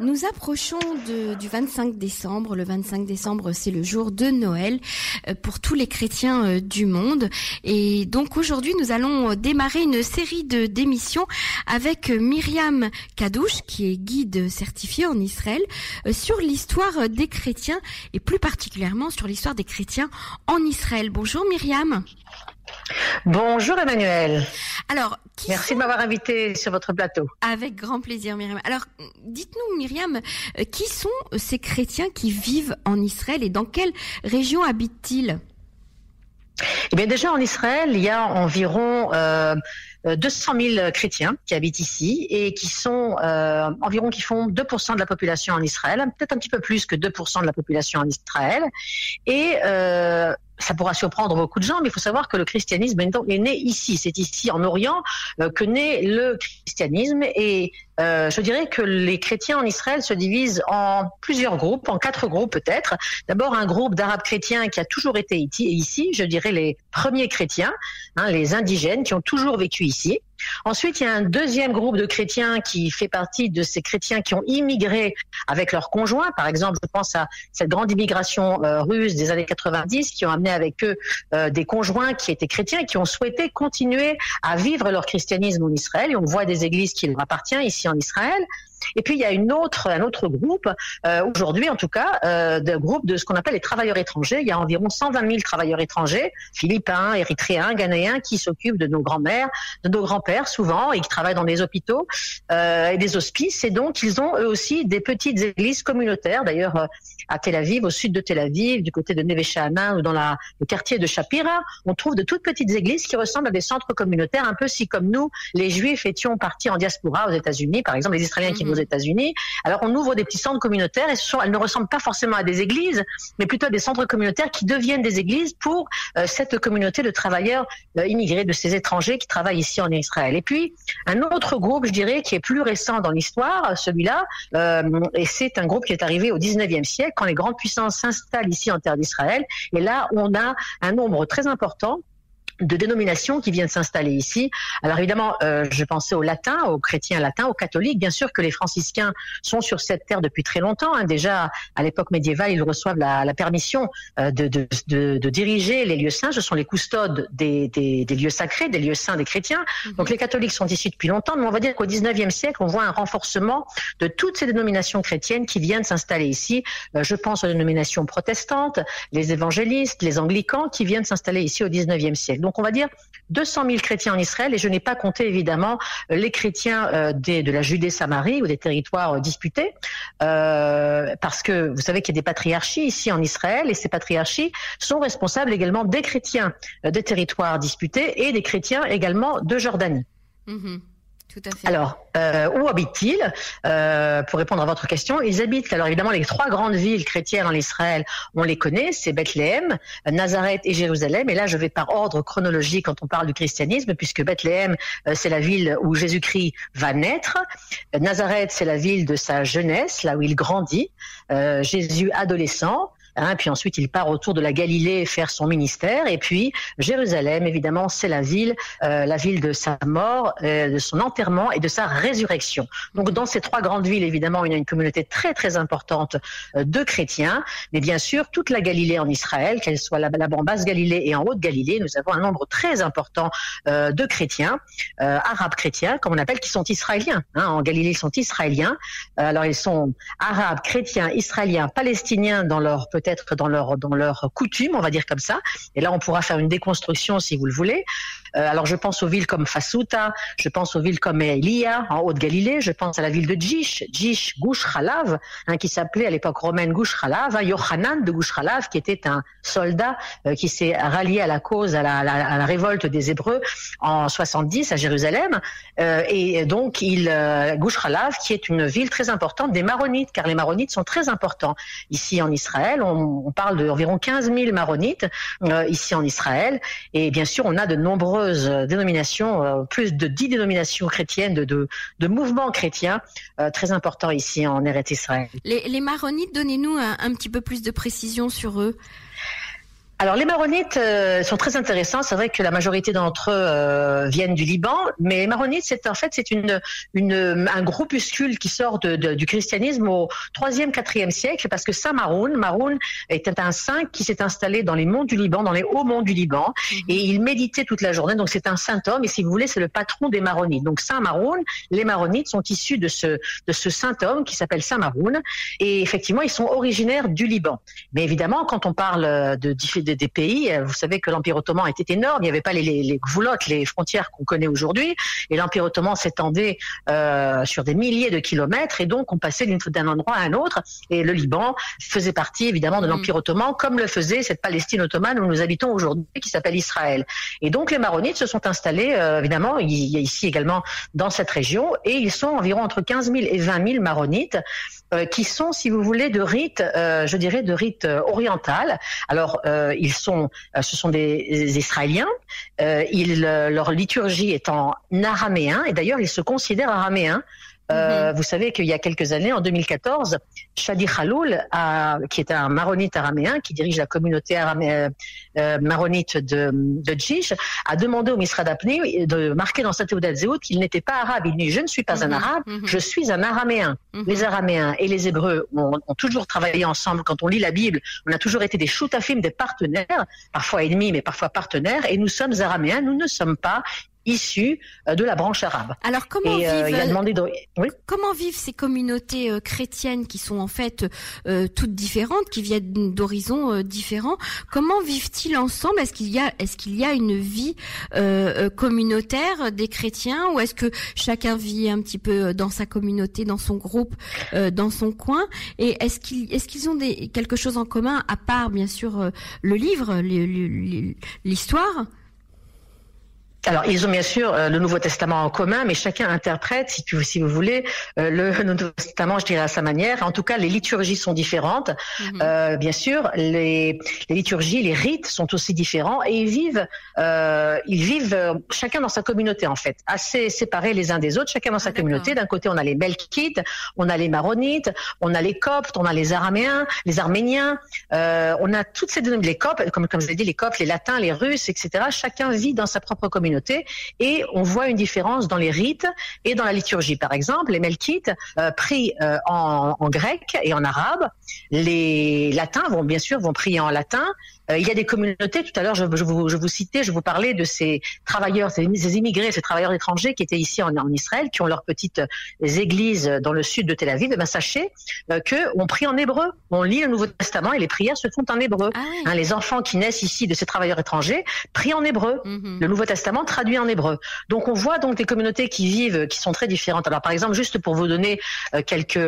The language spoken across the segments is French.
Nous approchons de, du 25 décembre. Le 25 décembre, c'est le jour de Noël euh, pour tous les chrétiens euh, du monde. Et donc aujourd'hui, nous allons démarrer une série de d'émissions avec Myriam Kadouche, qui est guide certifié en Israël, euh, sur l'histoire des chrétiens et plus particulièrement sur l'histoire des chrétiens en Israël. Bonjour Myriam. Bonjour Emmanuel. Alors, merci de m'avoir invité sur votre plateau. Avec grand plaisir, Myriam. Alors, dites-nous, Myriam, euh, qui sont ces chrétiens qui vivent en Israël et dans quelle région habitent-ils? Eh bien, déjà en Israël, il y a environ euh, 200 euh, 000 chrétiens qui habitent ici et qui sont euh, environ qui font 2% de la population en Israël, peut-être un petit peu plus que 2% de la population en Israël. Et euh, ça pourra surprendre beaucoup de gens, mais il faut savoir que le christianisme est né ici. C'est ici, en Orient, euh, que naît le christianisme. Et euh, je dirais que les chrétiens en Israël se divisent en plusieurs groupes, en quatre groupes peut-être. D'abord, un groupe d'Arabes chrétiens qui a toujours été ici, je dirais les premiers chrétiens, hein, les indigènes qui ont toujours vécu ici. Ensuite, il y a un deuxième groupe de chrétiens qui fait partie de ces chrétiens qui ont immigré avec leurs conjoints. Par exemple, je pense à cette grande immigration euh, russe des années 90 qui ont amené avec eux euh, des conjoints qui étaient chrétiens et qui ont souhaité continuer à vivre leur christianisme en Israël. Et on voit des églises qui leur appartiennent ici en Israël. Et puis il y a une autre, un autre groupe, euh, aujourd'hui en tout cas, euh, de groupe de ce qu'on appelle les travailleurs étrangers. Il y a environ 120 000 travailleurs étrangers, philippins, érythréens, ghanéens, qui s'occupent de nos grands-mères, de nos grands-pères souvent, et qui travaillent dans des hôpitaux euh, et des hospices. Et donc ils ont eux aussi des petites églises communautaires. D'ailleurs, à Tel Aviv, au sud de Tel Aviv, du côté de Neve ou dans la, le quartier de Shapira, on trouve de toutes petites églises qui ressemblent à des centres communautaires, un peu si comme nous, les Juifs étions partis en diaspora aux États-Unis, par exemple les Israéliens qui aux États-Unis. Alors on ouvre des petits centres communautaires et elles ne ressemblent pas forcément à des églises, mais plutôt à des centres communautaires qui deviennent des églises pour euh, cette communauté de travailleurs euh, immigrés, de ces étrangers qui travaillent ici en Israël. Et puis un autre groupe, je dirais, qui est plus récent dans l'histoire, celui-là, euh, et c'est un groupe qui est arrivé au 19e siècle quand les grandes puissances s'installent ici en terre d'Israël. Et là, on a un nombre très important de dénominations qui viennent s'installer ici. Alors évidemment, euh, je pensais aux latins, aux chrétiens latins, aux catholiques. Bien sûr que les franciscains sont sur cette terre depuis très longtemps. Hein. Déjà à l'époque médiévale, ils reçoivent la, la permission euh, de, de, de, de, diriger les lieux saints. Ce sont les custodes des, des, des lieux sacrés, des lieux saints des chrétiens. Mhm. Donc les catholiques sont ici depuis longtemps, mais on va dire qu'au 19e siècle, on voit un renforcement de toutes ces dénominations chrétiennes qui viennent s'installer ici. Euh, je pense aux dénominations protestantes, les évangélistes, les anglicans qui viennent s'installer ici au 19e siècle. Donc on va dire 200 000 chrétiens en Israël et je n'ai pas compté évidemment les chrétiens euh, de la Judée-Samarie ou des territoires euh, disputés euh, parce que vous savez qu'il y a des patriarchies ici en Israël et ces patriarchies sont responsables également des chrétiens des territoires disputés et des chrétiens également de Jordanie. Mmh. Alors, euh, où habitent-ils euh, Pour répondre à votre question, ils habitent, alors évidemment, les trois grandes villes chrétiennes en Israël, on les connaît, c'est Bethléem, Nazareth et Jérusalem. Et là, je vais par ordre chronologique quand on parle du christianisme, puisque Bethléem, euh, c'est la ville où Jésus-Christ va naître. Nazareth, c'est la ville de sa jeunesse, là où il grandit. Euh, Jésus adolescent. Hein, puis ensuite, il part autour de la Galilée faire son ministère. Et puis, Jérusalem, évidemment, c'est la ville, euh, la ville de sa mort, euh, de son enterrement et de sa résurrection. Donc, dans ces trois grandes villes, évidemment, il y a une communauté très, très importante euh, de chrétiens. Mais bien sûr, toute la Galilée en Israël, qu'elle soit là-bas en basse Galilée et en haute Galilée, nous avons un nombre très important de chrétiens, arabes chrétiens, comme on appelle, qui sont israéliens. Hein. En Galilée, ils sont israéliens. Alors, ils sont arabes, chrétiens, israéliens, palestiniens dans leur peut-être dans leur coutume, on va dire comme ça. Et là, on pourra faire une déconstruction si vous le voulez. Euh, alors, je pense aux villes comme Fasuta, je pense aux villes comme Elia en Haute-Galilée, je pense à la ville de Djish, Djish Gush Khalav, hein, qui s'appelait à l'époque romaine Gush Khalav, hein, Yohanan de Gush Khalav, qui était un soldat euh, qui s'est rallié à la cause, à la, révolte des Hébreux en 70 à Jérusalem. Euh, et donc, il Gush Khalav, qui est une ville très importante des Maronites, car les Maronites sont très importants ici en Israël. On on, parle d'environ 15 000 maronites ici en Israël. Et bien sûr, on a de nombreuses dénominations, euh, plus de 10 dénominations chrétiennes, de, mouvements chrétiens euh, très importants ici en Eretz Israël. Les, maronites, donnez-nous un, petit peu plus de précision sur eux. Alors les maronites euh, sont très intéressants. C'est vrai que la majorité d'entre eux euh, viennent du Liban, mais les maronites, c'est en fait c'est une, une un groupuscule qui sort de, du christianisme au 3e, 4e siècle, parce que Saint Maroun, Maroun était un saint qui s'est installé dans les monts du Liban, dans les hauts monts du Liban, mhm. et il méditait toute la journée. Donc c'est un saint homme, et si vous voulez, c'est le patron des maronites. Donc Saint Maroun, les maronites sont issus de ce de ce saint homme qui s'appelle Saint Maroun, et effectivement ils sont originaires du Liban. Mais évidemment, quand on parle de, de des, pays. Euh, vous savez que l'Empire ottoman était énorme. Il n'y avait pas les, les, les goulottes, les frontières qu'on connaît aujourd'hui. Et l'Empire ottoman s'étendait euh, sur des milliers de kilomètres. Et donc, on passait d'un endroit à un autre. Et le Liban faisait partie, évidemment, de mm. l'Empire ottoman, comme le faisait cette Palestine ottomane où nous habitons aujourd'hui, qui s'appelle Israël. Et donc, les Maronites se sont installés, euh, évidemment, il y a ici également dans cette région. Et ils sont environ entre 15 000 et 20 000 Maronites. Euh, qui sont, si vous voulez, de rite, euh, je dirais, de rite euh, oriental. Alors, ils sont, ce sont des, Israéliens. ils, leur liturgie est en araméen, et d'ailleurs, ils se considèrent araméens. Euh, mhm. Vous savez qu'il y a quelques années, en 2014, Shadi Khaloul, qui est un maronite araméen, qui dirige la communauté euh, euh, maronite de, de a demandé au Misra d'Apni de marquer dans sa Théodat qu'il n'était pas arabe. Il dit, je ne suis pas un mhm. arabe, mhm. je suis un araméen. Les araméens et les hébreux ont, ont, toujours travaillé ensemble. Quand on lit la Bible, on a toujours été des shootafim, des partenaires, parfois ennemis, mais parfois partenaires, et nous sommes araméens, nous ne sommes pas issus euh, de la branche arabe. Alors comment euh, vivent comment vivent ces communautés euh, chrétiennes qui sont en fait toutes différentes, qui viennent d'horizons différents? Comment vivent-ils ensemble? Est-ce qu'il y a est-ce qu'il y a une vie communautaire des chrétiens? Ou est-ce que chacun vit un petit peu dans sa communauté, dans son groupe, dans son coin? Et est-ce qu'ils est-ce qu'ils ont des quelque chose en commun à part bien sûr le livre, l'histoire? Alors, ils ont bien sûr euh, le Nouveau Testament en commun, mais chacun interprète, si, tu, si vous voulez, euh, le Nouveau Testament, je dirais, à sa manière. En tout cas, les liturgies sont différentes. Mhm. Euh, bien sûr, les, les, liturgies, les rites sont aussi différents et ils vivent, ils vivent chacun dans sa communauté, en fait, assez séparés les uns des autres, chacun dans sa communauté. D'un côté, on a les Melkites, on a les Maronites, on a les Coptes, on a les Araméens, les Arméniens, on a toutes ces les Coptes, comme, comme je l'ai dit, les Coptes, les Latins, les Russes, etc. Chacun vit dans sa propre communauté et on voit une différence dans les rites et dans la liturgie. Par exemple, les melkites euh, prient euh, en, grec et en arabe. Les latins vont bien sûr vont prier en latin euh, il y a des communautés, tout à l'heure je, je, vous, je vous citais, je vous parlais de ces travailleurs, ces, immigrés, ces travailleurs étrangers qui étaient ici en, en, Israël, qui ont leurs petites églises dans le sud de Tel Aviv. Et eh ben, sachez euh, qu'on prie en hébreu. On lit le Nouveau Testament et les prières se font en hébreu. Ah hein, les enfants qui naissent ici de ces travailleurs étrangers prient en hébreu. Mhm. Le Nouveau Testament traduit en hébreu. Donc on voit donc des communautés qui vivent, qui sont très différentes. Alors par exemple, juste pour vous donner euh, quelques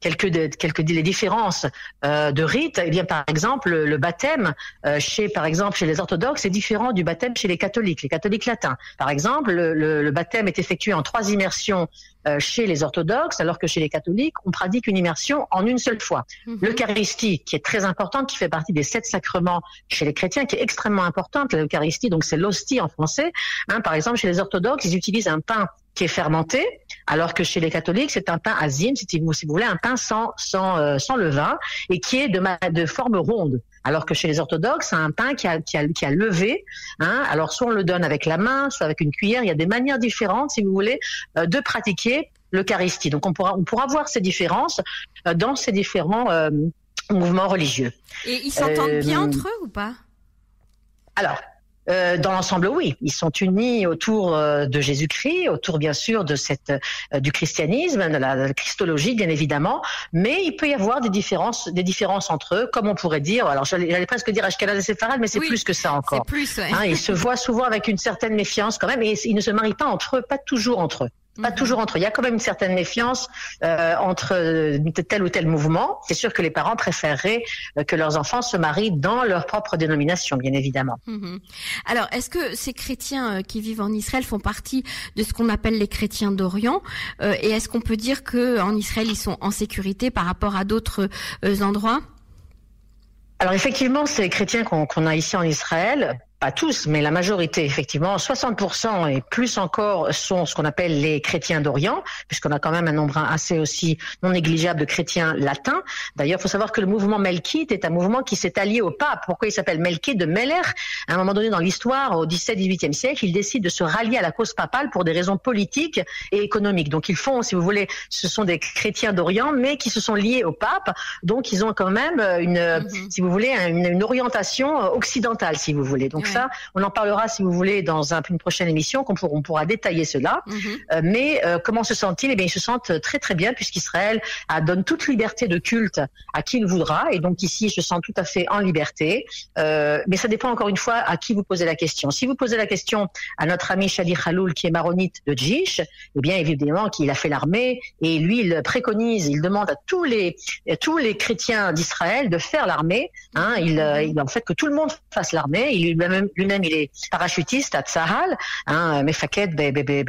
quelques quelques des différences euh, de rites, eh bien par exemple le baptême euh, chez, par exemple, chez les orthodoxes, c'est différent du baptême chez les catholiques, les catholiques latins. Par exemple, le, le, baptême est effectué en trois immersions euh, chez les orthodoxes, alors que chez les catholiques, on pratique une immersion en une seule fois. Mhm. L'Eucharistie, qui est très importante, qui fait partie des sept sacrements chez les chrétiens, qui est extrêmement importante, l'Eucharistie, donc c'est l'hostie en français. Hein, par exemple, chez les orthodoxes, ils utilisent un pain qui est fermenté, alors que chez les catholiques, c'est un pain azim, si vous, voulez, un pain sans, sans, euh, sans levain, et qui est de, de forme ronde. Alors que chez les orthodoxes, c'est un pain qui a, qui a, qui a levé. Hein. Alors soit on le donne avec la main, soit avec une cuillère. Il y a des manières différentes, si vous voulez, euh, de pratiquer l'Eucharistie. Donc on pourra, on pourra voir ces différences euh, dans ces différents mouvements religieux. Et ils s'entendent bien entre eux ou pas? Alors, euh, dans l'ensemble, oui, ils sont unis autour euh, de Jésus-Christ, autour bien sûr de cette euh, du christianisme, de la, christologie bien évidemment, mais il peut y avoir des différences, des différences entre eux, comme on pourrait dire. Alors j'allais presque dire Ashkenaz et Séfarad, mais c'est plus que ça encore. Plus, ouais. hein, ils se voient souvent avec une certaine méfiance quand même, et ils ne se marient pas entre eux, pas toujours entre eux. Pas mhm. toujours entre eux. Il y a quand même une certaine méfiance euh, entre euh, tel ou tel mouvement. C'est sûr que les parents préféreraient euh, que leurs enfants se marient dans leur propre dénomination, bien évidemment. Mhm. Alors, est-ce que ces chrétiens qui vivent en Israël font partie de ce qu'on appelle les chrétiens d'Orient Et est-ce qu'on peut dire que en Israël ils sont en sécurité par rapport à d'autres endroits? Alors effectivement, ces chrétiens qu'on a ici en Israël pas tous, mais la majorité, effectivement, 60% et plus encore sont ce qu'on appelle les chrétiens d'Orient, puisqu'on a quand même un nombre assez aussi non négligeable de chrétiens latins. D'ailleurs, il faut savoir que le mouvement melkite est un mouvement qui s'est allié au pape. Pourquoi il s'appelle melkite de Meller? À un moment donné dans l'histoire, au 17-18e siècle, il décide de se rallier à la cause papale pour des raisons politiques et économiques. Donc ils font, si vous voulez, ce sont des chrétiens d'Orient, mais qui se sont liés au pape. Donc ils ont quand même une, mm-hmm. si vous voulez, une, une, orientation occidentale, si vous voulez. Donc ça, on en parlera si vous voulez dans un, une prochaine émission, qu'on pourra, on pourra détailler cela. Mhm. Euh, mais euh, comment se sentent-ils? Eh bien, ils se sentent très très bien puisqu'Israël donne toute liberté de culte à qui il voudra, et donc ici, ils se sentent tout à fait en liberté. Euh, mais ça dépend encore une fois à qui vous posez la question. Si vous posez la question à notre ami Shadi Khaloul, qui est maronite de Djish, eh bien évidemment qu'il a fait l'armée et lui il préconise, il demande à tous les tous les chrétiens d'Israël de faire l'armée. Hein, il, il en fait que tout le monde fasse l'armée. Il lui-même lui-même il est parachutiste à Tsahal, hein, Mefaket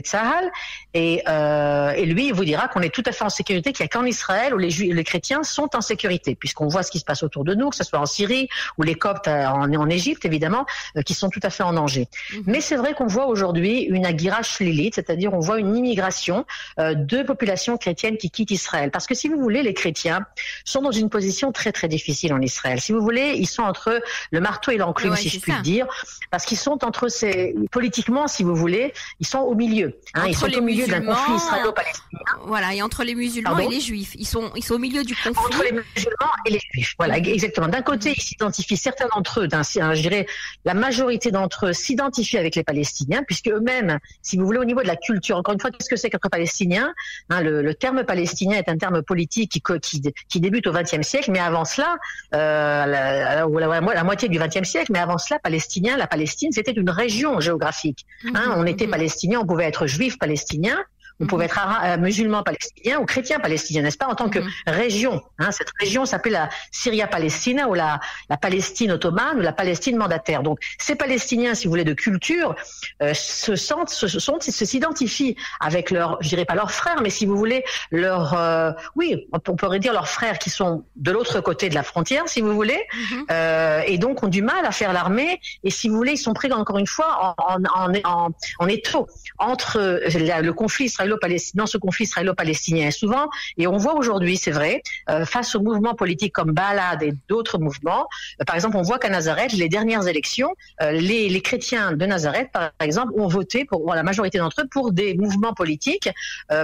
Tsahal, et, euh, et lui il vous dira qu'on est tout à fait en sécurité, qu'il n'y a qu'en Israël où les, les chrétiens sont en sécurité, puisqu'on voit ce qui se passe autour de nous, que ce soit en Syrie ou les Coptes en, en Égypte évidemment, euh, qui sont tout à fait en danger. Mhm. Mais c'est vrai qu'on voit aujourd'hui une agira shlilite, c'est-à-dire on voit une immigration euh, de populations chrétiennes qui quittent Israël, parce que si vous voulez, les chrétiens sont dans une position très très difficile en Israël. Si vous voulez, ils sont entre le marteau et l'enclume, si je puis dire parce qu'ils sont entre ces politiquement, si vous voulez, ils sont au milieu. Hein, ils sont au milieu d'un conflit israélo-palestinien. Voilà, et entre les musulmans et les juifs, ils sont ils sont au milieu du conflit. Entre les musulmans et les juifs, voilà, exactement. D'un côté, ils s'identifient certains d'entre eux, je dirais la majorité d'entre eux s'identifient avec les Palestiniens, puisque eux-mêmes, si vous voulez, au niveau de la culture, encore une fois, qu'est-ce que c'est qu'être palestinien hein, le, le, terme palestinien est un terme politique qui, qui, qui débute au XXe siècle, mais avant cela, euh, la, la, la, moitié du XXe siècle, mais avant cela, palestinien, la Palestine, c'était une région géographique. Hein, on était palestinien, on pouvait être juif palestinien, on pouvait être euh, musulman palestinien ou chrétien palestinien, n'est-ce pas, en tant que mhm. région. Hein, cette région s'appelait la Syria-Palestina ou la, la, Palestine ottomane ou la Palestine mandataire. Donc ces Palestiniens, si vous voulez, de culture, euh, se sentent, se, sont, se s'identifient avec leurs, je dirais pas leurs frères, mais si vous voulez, leurs, euh, oui, on pourrait dire leurs frères qui sont de l'autre côté de la frontière, si vous voulez, mhm. euh, et donc ont du mal à faire l'armée. Et si vous voulez, ils sont pris encore une fois en, en, en, en étau entre le conflit israélien dans ce conflit israélo-palestinien souvent, et on voit aujourd'hui, c'est vrai, euh, face aux mouvements politiques comme Balad et d'autres mouvements, euh, par exemple, on voit qu'à Nazareth, les dernières élections, euh, les, les, chrétiens de Nazareth, par exemple, ont voté pour la majorité d'entre eux pour des mouvements politiques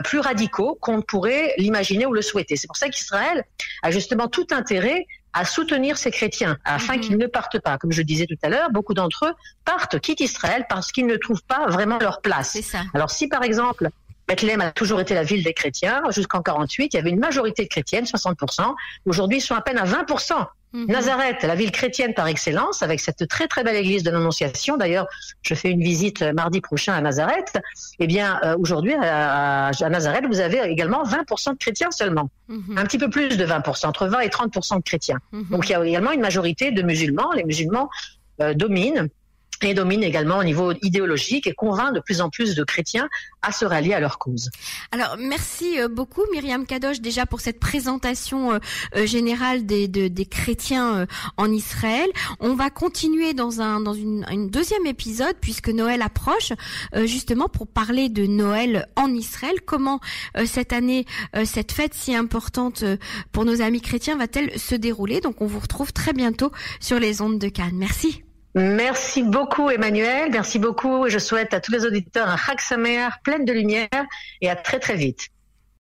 plus radicaux qu'on pourrait l'imaginer ou le souhaiter. C'est pour ça qu'Israël a justement tout intérêt à soutenir ces chrétiens afin mhm. qu'ils ne partent pas. Comme je disais tout à l'heure, beaucoup d'entre eux partent, quittent Israël parce qu'ils ne trouvent pas vraiment leur place. Alors si par exemple Bethléem a toujours été la ville des chrétiens. Jusqu'en 48, il y avait une majorité de chrétiennes, 60%. Aujourd'hui, ils sont à peine à 20%. Mhm. Nazareth, la ville chrétienne par excellence, avec cette très très belle église de l'Annonciation. D'ailleurs, je fais une visite mardi prochain à Nazareth. Eh bien, euh, aujourd'hui, à, Nazareth, vous avez également 20% de chrétiens seulement. Mhm. Un petit peu plus de 20%, entre 20 et 30% de chrétiens. Mhm. Donc, il y a également une majorité de musulmans. Les musulmans euh, dominent et domine également au niveau idéologique et convainc de plus en plus de chrétiens à se rallier à leur cause. Alors merci euh, beaucoup Myriam Kadosh déjà pour cette présentation euh, euh, générale des, des chrétiens en Israël. On va continuer dans un dans une, une deuxième épisode puisque Noël approche justement pour parler de Noël en Israël. Comment cette année cette fête si importante pour nos amis chrétiens va-t-elle se dérouler? Donc on vous retrouve très bientôt sur les ondes de Cannes. Merci. Merci beaucoup Emmanuel, merci beaucoup et je souhaite à tous les auditeurs un Chag plein de lumière et à très très vite.